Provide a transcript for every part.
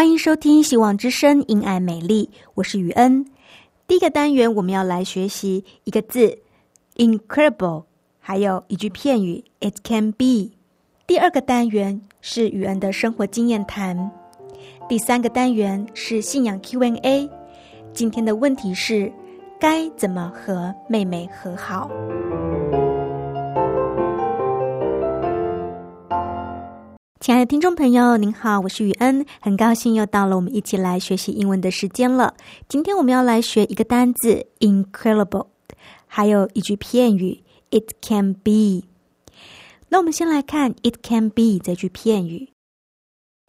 欢迎收听《希望之声·因爱美丽》，我是雨恩。第一个单元我们要来学习一个字 “incredible”，还有一句片语 “it can be”。第二个单元是雨恩的生活经验谈。第三个单元是信仰 Q&A。今天的问题是：该怎么和妹妹和好？亲爱的听众朋友，您好，我是雨恩，很高兴又到了我们一起来学习英文的时间了。今天我们要来学一个单字 “incredible”，还有一句片语 “it can be”。那我们先来看 “it can be” 这句片语。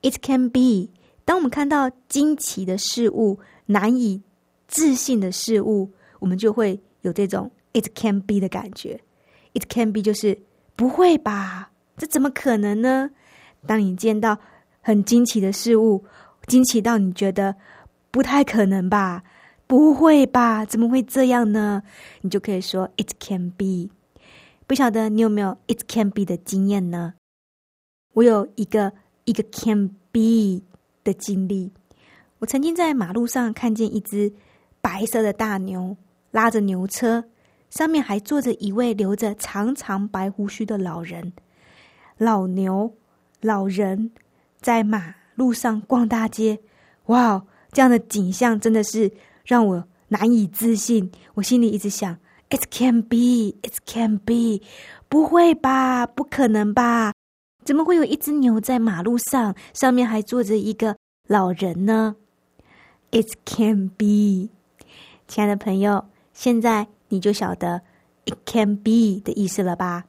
“it can be”，当我们看到惊奇的事物、难以置信的事物，我们就会有这种 “it can be” 的感觉。“it can be” 就是不会吧？这怎么可能呢？当你见到很惊奇的事物，惊奇到你觉得不太可能吧？不会吧？怎么会这样呢？你就可以说 “It can be”。不晓得你有没有 “It can be” 的经验呢？我有一个一个 “can be” 的经历。我曾经在马路上看见一只白色的大牛拉着牛车，上面还坐着一位留着长长白胡须的老人。老牛。老人在马路上逛大街，哇！这样的景象真的是让我难以置信。我心里一直想：“It can be, it can be，不会吧？不可能吧？怎么会有一只牛在马路上，上面还坐着一个老人呢？”It can be，亲爱的朋友，现在你就晓得 “it can be” 的意思了吧？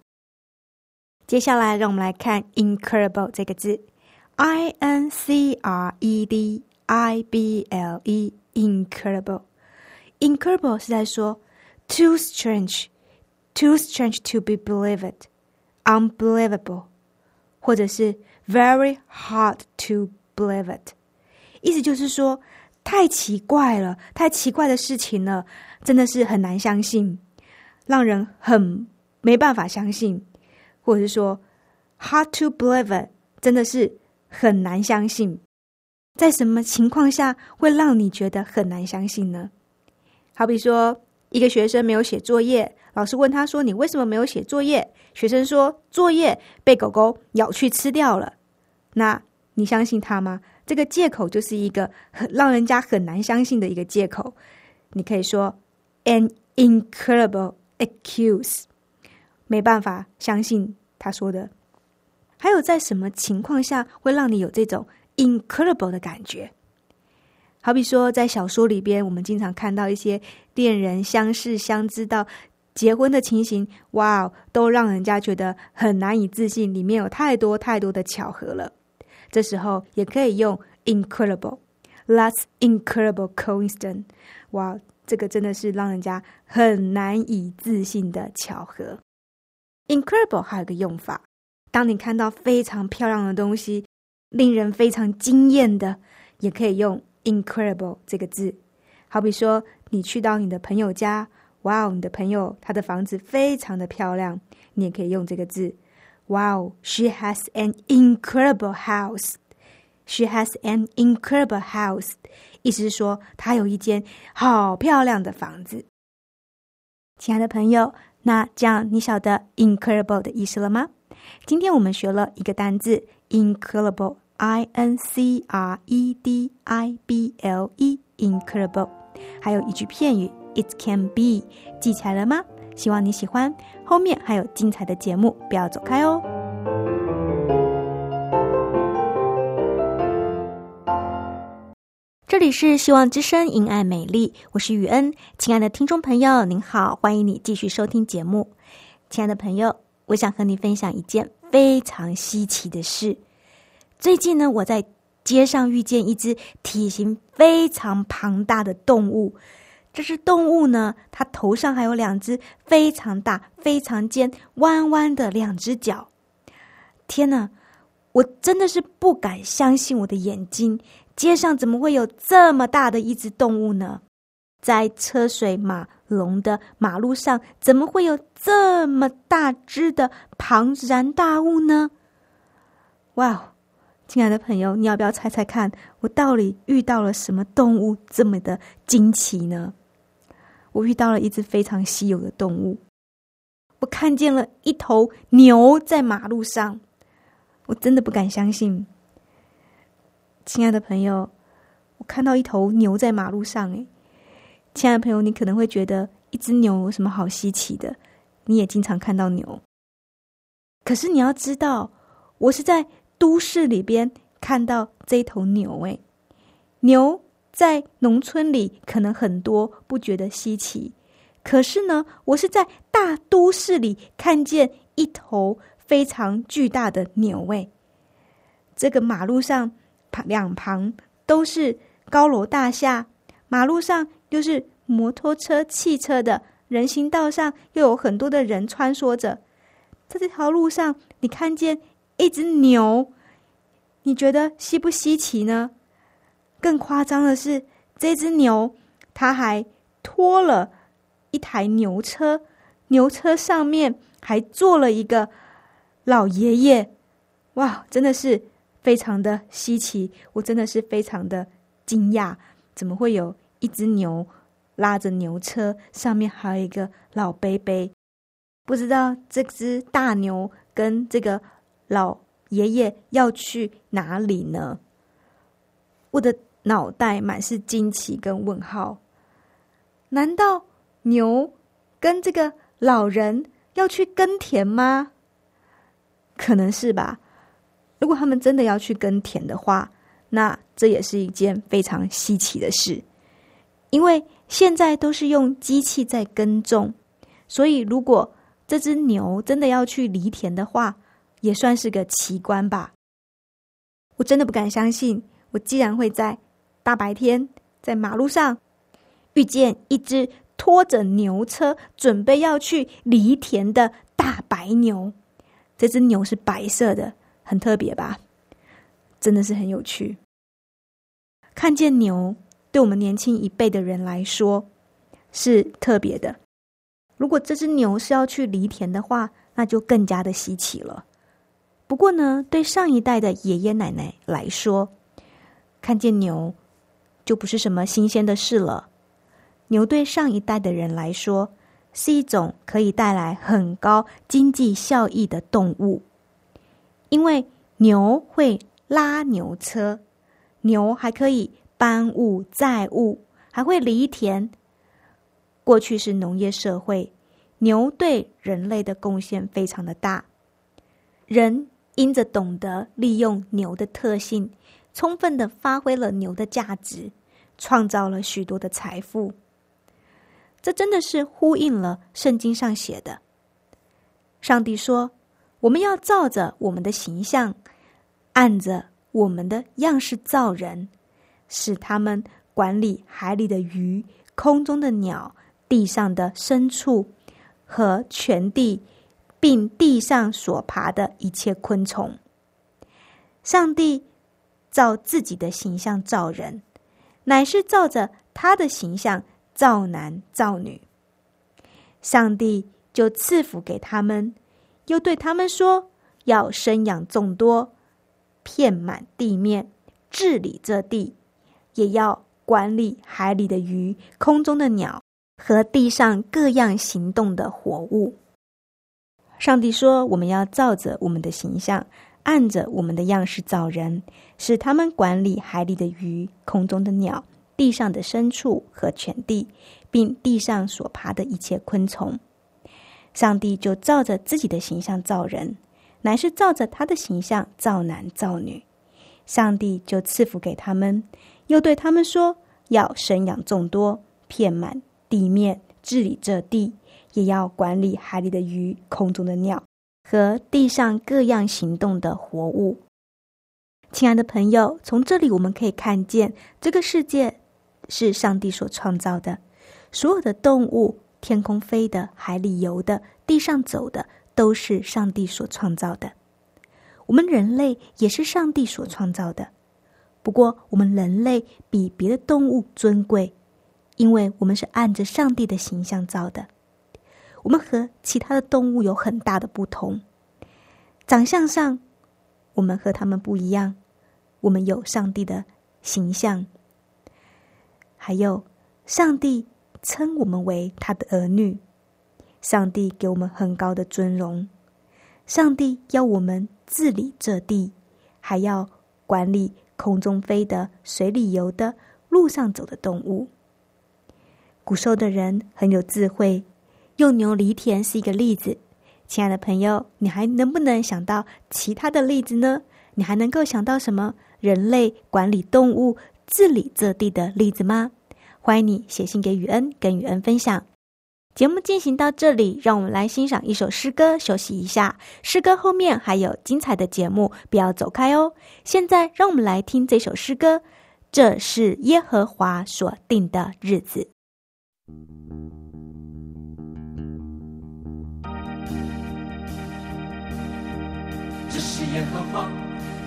接下来，让我们来看 “incredible” 这个字，i n c r e d i b l e，incredible。incredible 是在说 too strange，too strange to be believed，unbelievable，或者是 very hard to believe it。意思就是说，太奇怪了，太奇怪的事情了，真的是很难相信，让人很没办法相信。或者是说，hard to believe，真的是很难相信。在什么情况下会让你觉得很难相信呢？好比说，一个学生没有写作业，老师问他说：“你为什么没有写作业？”学生说：“作业被狗狗咬去吃掉了。”那你相信他吗？这个借口就是一个很让人家很难相信的一个借口。你可以说，an incredible excuse。没办法相信他说的，还有在什么情况下会让你有这种 incredible 的感觉？好比说，在小说里边，我们经常看到一些恋人相识、相知到结婚的情形，哇哦，都让人家觉得很难以置信，里面有太多太多的巧合了。这时候也可以用 incredible，that's incredible coincidence。哇，这个真的是让人家很难以置信的巧合。Incredible 还有个用法，当你看到非常漂亮的东西，令人非常惊艳的，也可以用 incredible 这个字。好比说，你去到你的朋友家，哇哦，你的朋友他的房子非常的漂亮，你也可以用这个字。哇哦，She has an incredible house. She has an incredible house. 意思是说，她有一间好漂亮的房子。亲爱的朋友。那这样你晓得 incredible 的意思了吗？今天我们学了一个单字 incredible，i n c r e d i b l e，incredible，还有一句片语 it can be，记起来了吗？希望你喜欢，后面还有精彩的节目，不要走开哦。这里是希望之声，因爱美丽，我是雨恩。亲爱的听众朋友，您好，欢迎你继续收听节目。亲爱的朋友，我想和你分享一件非常稀奇的事。最近呢，我在街上遇见一只体型非常庞大的动物。这只动物呢，它头上还有两只非常大、非常尖、弯弯的两只脚。天哪，我真的是不敢相信我的眼睛。街上怎么会有这么大的一只动物呢？在车水马龙的马路上，怎么会有这么大只的庞然大物呢？哇，亲爱的朋友，你要不要猜猜看，我到底遇到了什么动物这么的惊奇呢？我遇到了一只非常稀有的动物，我看见了一头牛在马路上，我真的不敢相信。亲爱的朋友，我看到一头牛在马路上。诶，亲爱的朋友，你可能会觉得一只牛有什么好稀奇的？你也经常看到牛。可是你要知道，我是在都市里边看到这一头牛。诶，牛在农村里可能很多，不觉得稀奇。可是呢，我是在大都市里看见一头非常巨大的牛。诶，这个马路上。两旁都是高楼大厦，马路上又是摩托车、汽车的人行道上又有很多的人穿梭着。在这条路上，你看见一只牛，你觉得稀不稀奇呢？更夸张的是，这只牛它还拖了一台牛车，牛车上面还坐了一个老爷爷。哇，真的是！非常的稀奇，我真的是非常的惊讶，怎么会有一只牛拉着牛车，上面还有一个老伯伯？不知道这只大牛跟这个老爷爷要去哪里呢？我的脑袋满是惊奇跟问号。难道牛跟这个老人要去耕田吗？可能是吧。如果他们真的要去耕田的话，那这也是一件非常稀奇的事，因为现在都是用机器在耕种，所以如果这只牛真的要去犁田的话，也算是个奇观吧。我真的不敢相信，我竟然会在大白天在马路上遇见一只拖着牛车准备要去犁田的大白牛，这只牛是白色的。很特别吧，真的是很有趣。看见牛，对我们年轻一辈的人来说是特别的。如果这只牛是要去犁田的话，那就更加的稀奇了。不过呢，对上一代的爷爷奶奶来说，看见牛就不是什么新鲜的事了。牛对上一代的人来说，是一种可以带来很高经济效益的动物。因为牛会拉牛车，牛还可以搬物载物，还会犁田。过去是农业社会，牛对人类的贡献非常的大。人因着懂得利用牛的特性，充分的发挥了牛的价值，创造了许多的财富。这真的是呼应了圣经上写的。上帝说。我们要照着我们的形象，按着我们的样式造人，使他们管理海里的鱼、空中的鸟、地上的牲畜和全地，并地上所爬的一切昆虫。上帝照自己的形象造人，乃是照着他的形象造男造女。上帝就赐福给他们。又对他们说：“要生养众多，遍满地面，治理这地；也要管理海里的鱼、空中的鸟和地上各样行动的活物。上帝说：“我们要照着我们的形象，按着我们的样式造人，使他们管理海里的鱼、空中的鸟、地上的牲畜和全地，并地上所爬的一切昆虫。”上帝就照着自己的形象造人，乃是照着他的形象造男造女。上帝就赐福给他们，又对他们说：“要生养众多，遍满地面，治理这地。”也要管理海里的鱼、空中的鸟和地上各样行动的活物。亲爱的朋友，从这里我们可以看见，这个世界是上帝所创造的。所有的动物，天空飞的、海里游的、地上走的，都是上帝所创造的。我们人类也是上帝所创造的。不过，我们人类比别的动物尊贵，因为我们是按着上帝的形象造的。我们和其他的动物有很大的不同，长相上，我们和他们不一样。我们有上帝的形象，还有上帝称我们为他的儿女，上帝给我们很高的尊荣，上帝要我们治理这地，还要管理空中飞的、水里游的、路上走的动物。古时候的人很有智慧。用牛犁田是一个例子，亲爱的朋友，你还能不能想到其他的例子呢？你还能够想到什么人类管理动物、治理这地的例子吗？欢迎你写信给雨恩，跟雨恩分享。节目进行到这里，让我们来欣赏一首诗歌，休息一下。诗歌后面还有精彩的节目，不要走开哦。现在让我们来听这首诗歌，这是耶和华所定的日子。这是耶和华，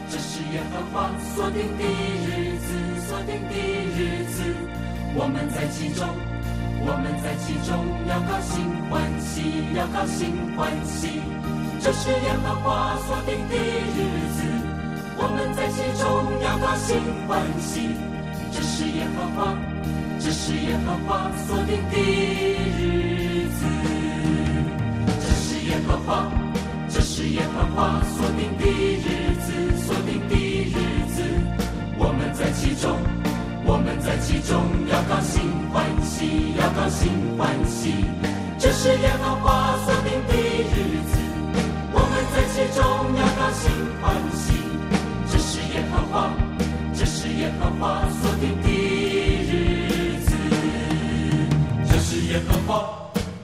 这是耶和华所定的日子，所定的日子，我们在其中，我们在其中要高兴欢喜，要高兴欢喜。这是耶和华所定的日子，我们在其中要高兴欢喜。这是耶和华，这是耶和华所定的日子，这是耶和华。这是耶和华所定的日子，所定的日子，我们在其中，在其中要高兴欢喜，要高兴欢喜。这是耶和华所定的日子，我们在其中要高兴欢喜。这是耶和华，这是耶和华所定的日子，这是耶和华，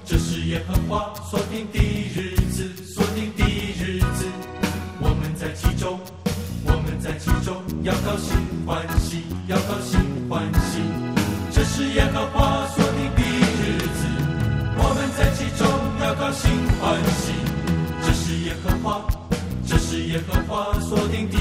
这是耶和华所定的日子。所定的日子。我们在其中，我们在其中要高兴是耶和华所定的日子，我们在其中要高兴欢喜。这是耶和华，这是耶和华所定的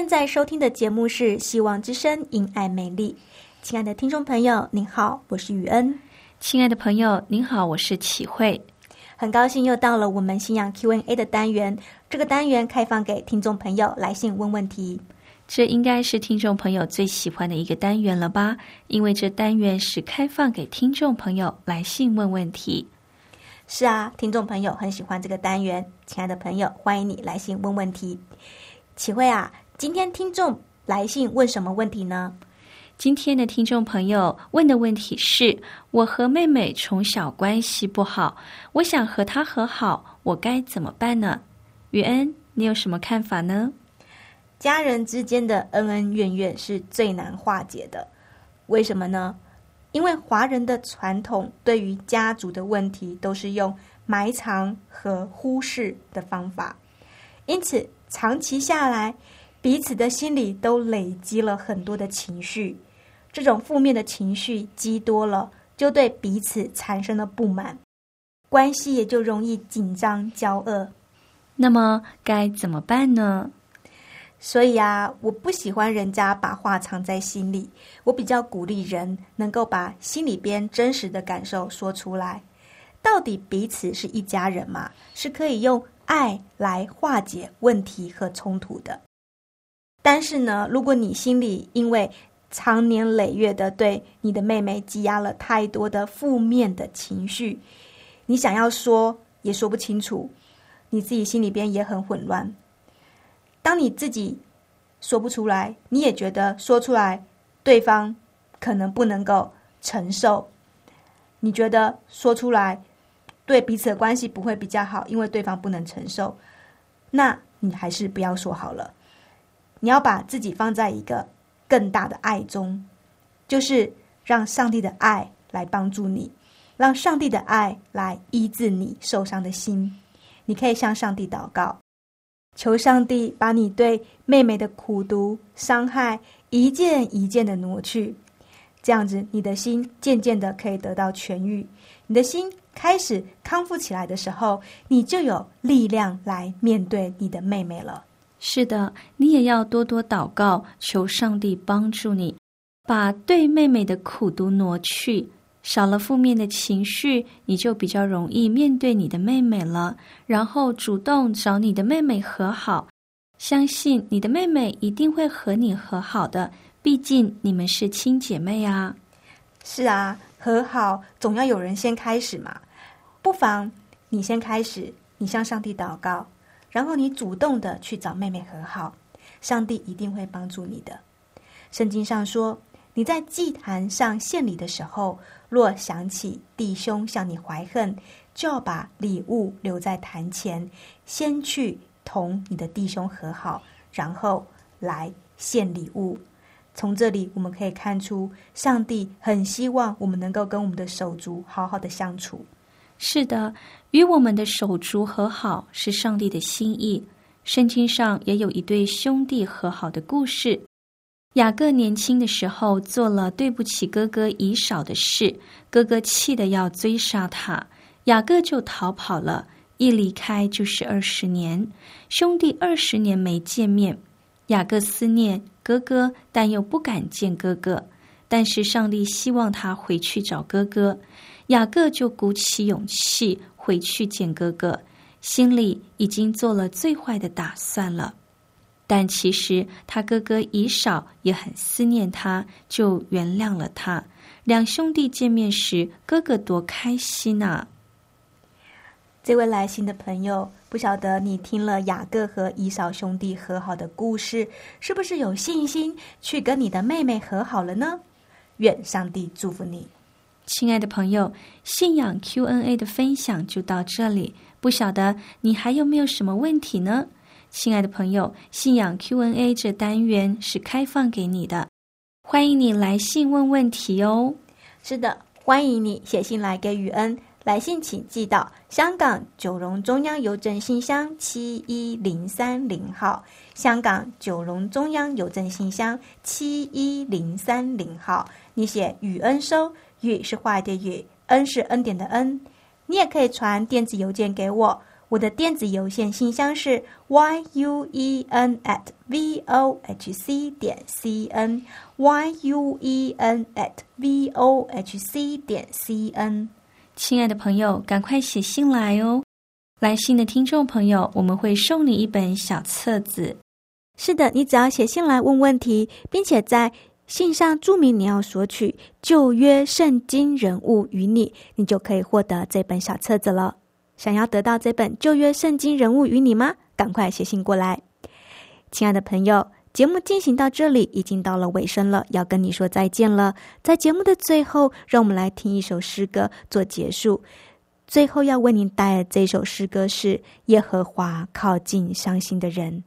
现在收听的节目是《希望之声·因爱美丽》。亲爱的听众朋友，您好，我是雨恩。亲爱的朋友，您好，我是启慧。很高兴又到了我们信仰 Q&A 的单元。这个单元开放给听众朋友来信问问题。这应该是听众朋友最喜欢的一个单元了吧？因为这单元是开放给听众朋友来信问问题。是啊，听众朋友很喜欢这个单元。亲爱的朋友，欢迎你来信问问题。启慧啊，今天听众来信问什么问题呢？今天的听众朋友问的问题是：我和妹妹从小关系不好，我想和她和好，我该怎么办呢？雨恩，你有什么看法呢？家人之间的恩恩怨怨是最难化解的，为什么呢？因为华人的传统对于家族的问题都是用埋藏和忽视的方法，因此。长期下来，彼此的心里都累积了很多的情绪，这种负面的情绪积多了，就对彼此产生了不满，关系也就容易紧张交恶。那么该怎么办呢？所以啊，我不喜欢人家把话藏在心里，我比较鼓励人能够把心里边真实的感受说出来。到底彼此是一家人嘛，是可以用。爱来化解问题和冲突的，但是呢，如果你心里因为长年累月的对你的妹妹积压了太多的负面的情绪，你想要说也说不清楚，你自己心里边也很混乱。当你自己说不出来，你也觉得说出来对方可能不能够承受，你觉得说出来。对彼此的关系不会比较好，因为对方不能承受。那你还是不要说好了。你要把自己放在一个更大的爱中，就是让上帝的爱来帮助你，让上帝的爱来医治你受伤的心。你可以向上帝祷告，求上帝把你对妹妹的苦毒伤害一件一件的挪去，这样子你的心渐渐的可以得到痊愈，你的心。开始康复起来的时候，你就有力量来面对你的妹妹了。是的，你也要多多祷告，求上帝帮助你，把对妹妹的苦毒挪去，少了负面的情绪，你就比较容易面对你的妹妹了。然后主动找你的妹妹和好，相信你的妹妹一定会和你和好的，毕竟你们是亲姐妹啊。是啊。和好总要有人先开始嘛，不妨你先开始，你向上帝祷告，然后你主动的去找妹妹和好，上帝一定会帮助你的。圣经上说，你在祭坛上献礼的时候，若想起弟兄向你怀恨，就要把礼物留在坛前，先去同你的弟兄和好，然后来献礼物。从这里我们可以看出，上帝很希望我们能够跟我们的手足好好的相处。是的，与我们的手足和好是上帝的心意。圣经上也有一对兄弟和好的故事。雅各年轻的时候做了对不起哥哥以少的事，哥哥气得要追杀他，雅各就逃跑了。一离开就是二十年，兄弟二十年没见面，雅各思念。哥哥，但又不敢见哥哥。但是上帝希望他回去找哥哥，雅各就鼓起勇气回去见哥哥，心里已经做了最坏的打算了。但其实他哥哥以少也很思念他，就原谅了他。两兄弟见面时，哥哥多开心啊！这位来信的朋友。不晓得你听了雅各和以扫兄弟和好的故事，是不是有信心去跟你的妹妹和好了呢？愿上帝祝福你，亲爱的朋友。信仰 Q&A 的分享就到这里，不晓得你还有没有什么问题呢？亲爱的朋友，信仰 Q&A 这单元是开放给你的，欢迎你来信问问题哦。是的，欢迎你写信来给雨恩。来信请寄到香港九龙中央邮政信箱七一零三零号。香港九龙中央邮政信箱七一零三零号。你写“雨恩收”，“雨”是坏的“雨”，“恩”是恩典的“恩”。你也可以传电子邮件给我，我的电子邮件信箱是 y u e n at v o h c 点 c n y u e n at v o h c 点 c n。亲爱的朋友，赶快写信来哦！来信的听众朋友，我们会送你一本小册子。是的，你只要写信来问问题，并且在信上注明你要索取旧约圣经人物与你，你就可以获得这本小册子了。想要得到这本旧约圣经人物与你吗？赶快写信过来，亲爱的朋友。节目进行到这里，已经到了尾声了，要跟你说再见了。在节目的最后，让我们来听一首诗歌做结束。最后要为您带来这首诗歌是《耶和华靠近伤心的人》。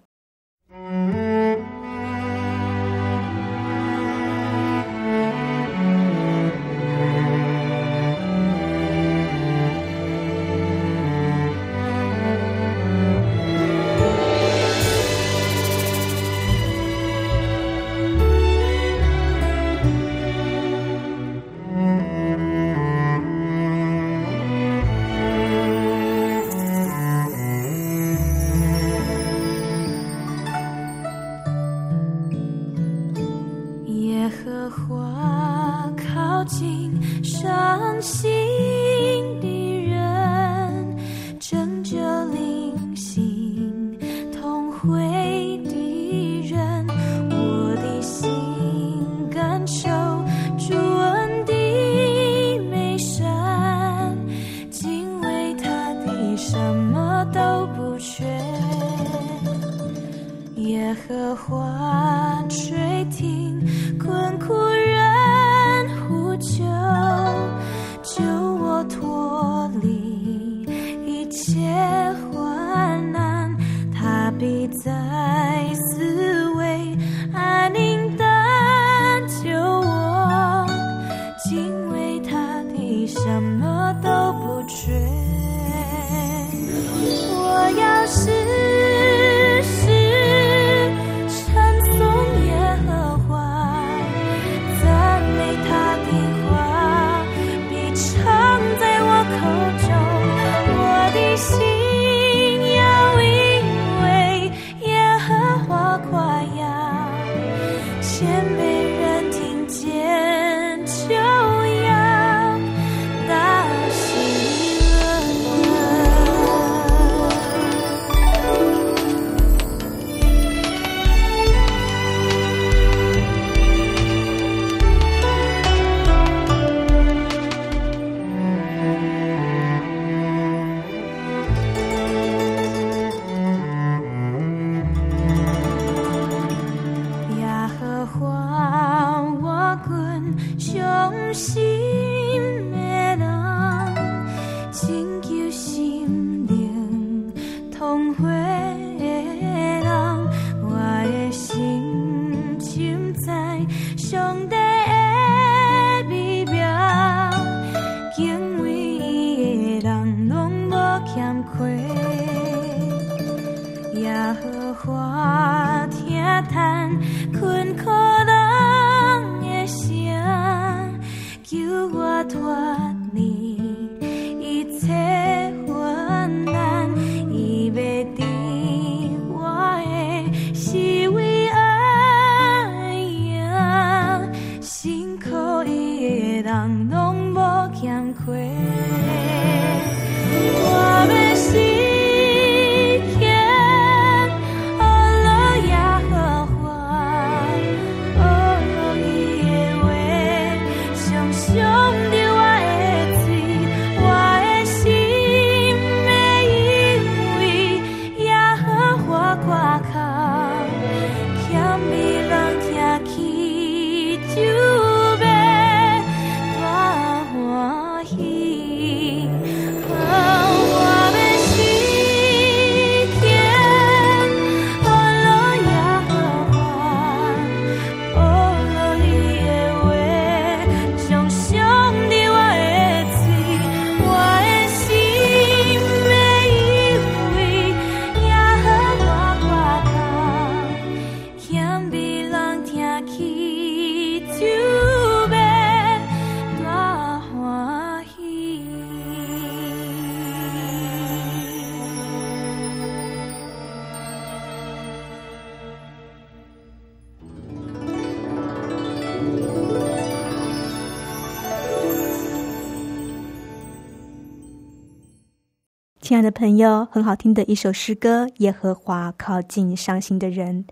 朋友，很好听的一首诗歌《耶和华靠近伤心的人》。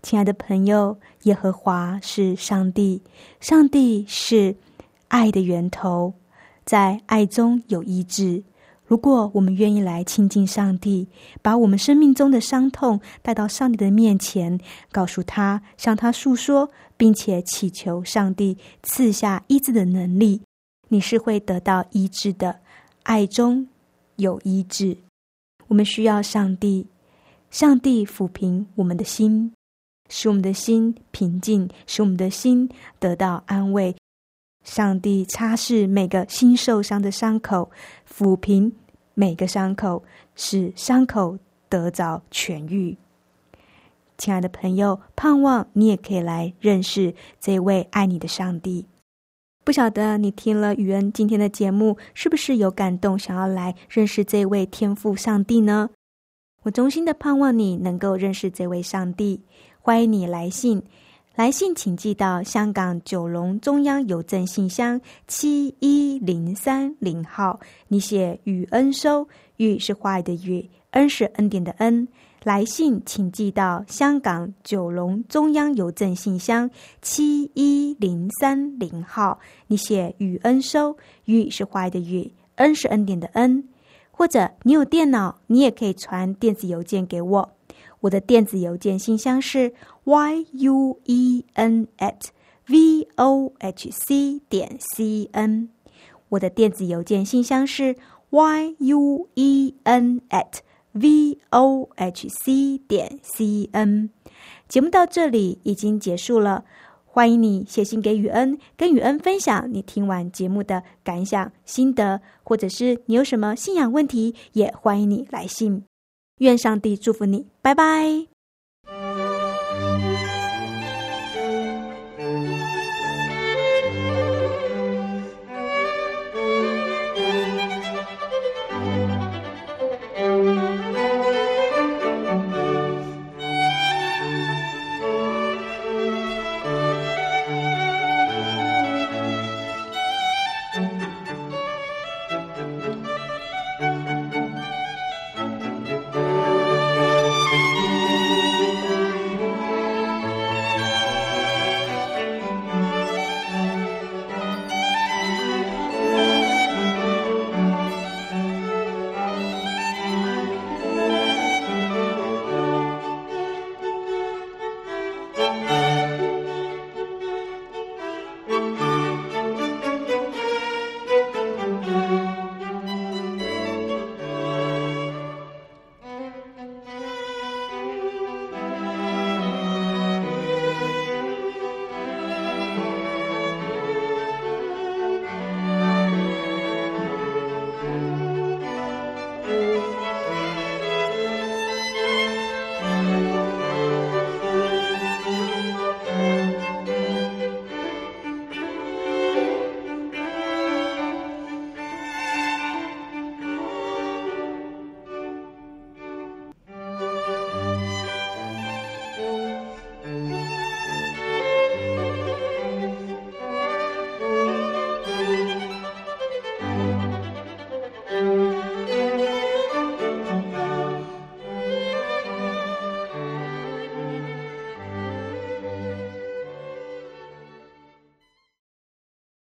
亲爱的朋友，耶和华是上帝，上帝是爱的源头，在爱中有医治。如果我们愿意来亲近上帝，把我们生命中的伤痛带到上帝的面前，告诉他，向他诉说，并且祈求上帝赐下医治的能力，你是会得到医治的。爱中。有医治，我们需要上帝，上帝抚平我们的心，使我们的心平静，使我们的心得到安慰。上帝擦拭每个心受伤的伤口，抚平每个伤口，使伤口得着痊愈。亲爱的朋友，盼望你也可以来认识这位爱你的上帝。不晓得你听了雨恩今天的节目，是不是有感动，想要来认识这位天赋上帝呢？我衷心的盼望你能够认识这位上帝。欢迎你来信，来信请寄到香港九龙中央邮政信箱七一零三零号，你写雨恩收，雨是花语的雨，恩是恩典的恩。来信请寄到香港九龙中央邮政信箱七一零三零号，你写“雨恩收”，“雨”是坏的“雨”，“恩”是恩典的“恩”。或者你有电脑，你也可以传电子邮件给我。我的电子邮件信箱是 y u e n at v o h c 点 c n。我的电子邮件信箱是 y u e n at。V o h c 点 c n，节目到这里已经结束了。欢迎你写信给雨恩，跟雨恩分享你听完节目的感想、心得，或者是你有什么信仰问题，也欢迎你来信。愿上帝祝福你，拜拜。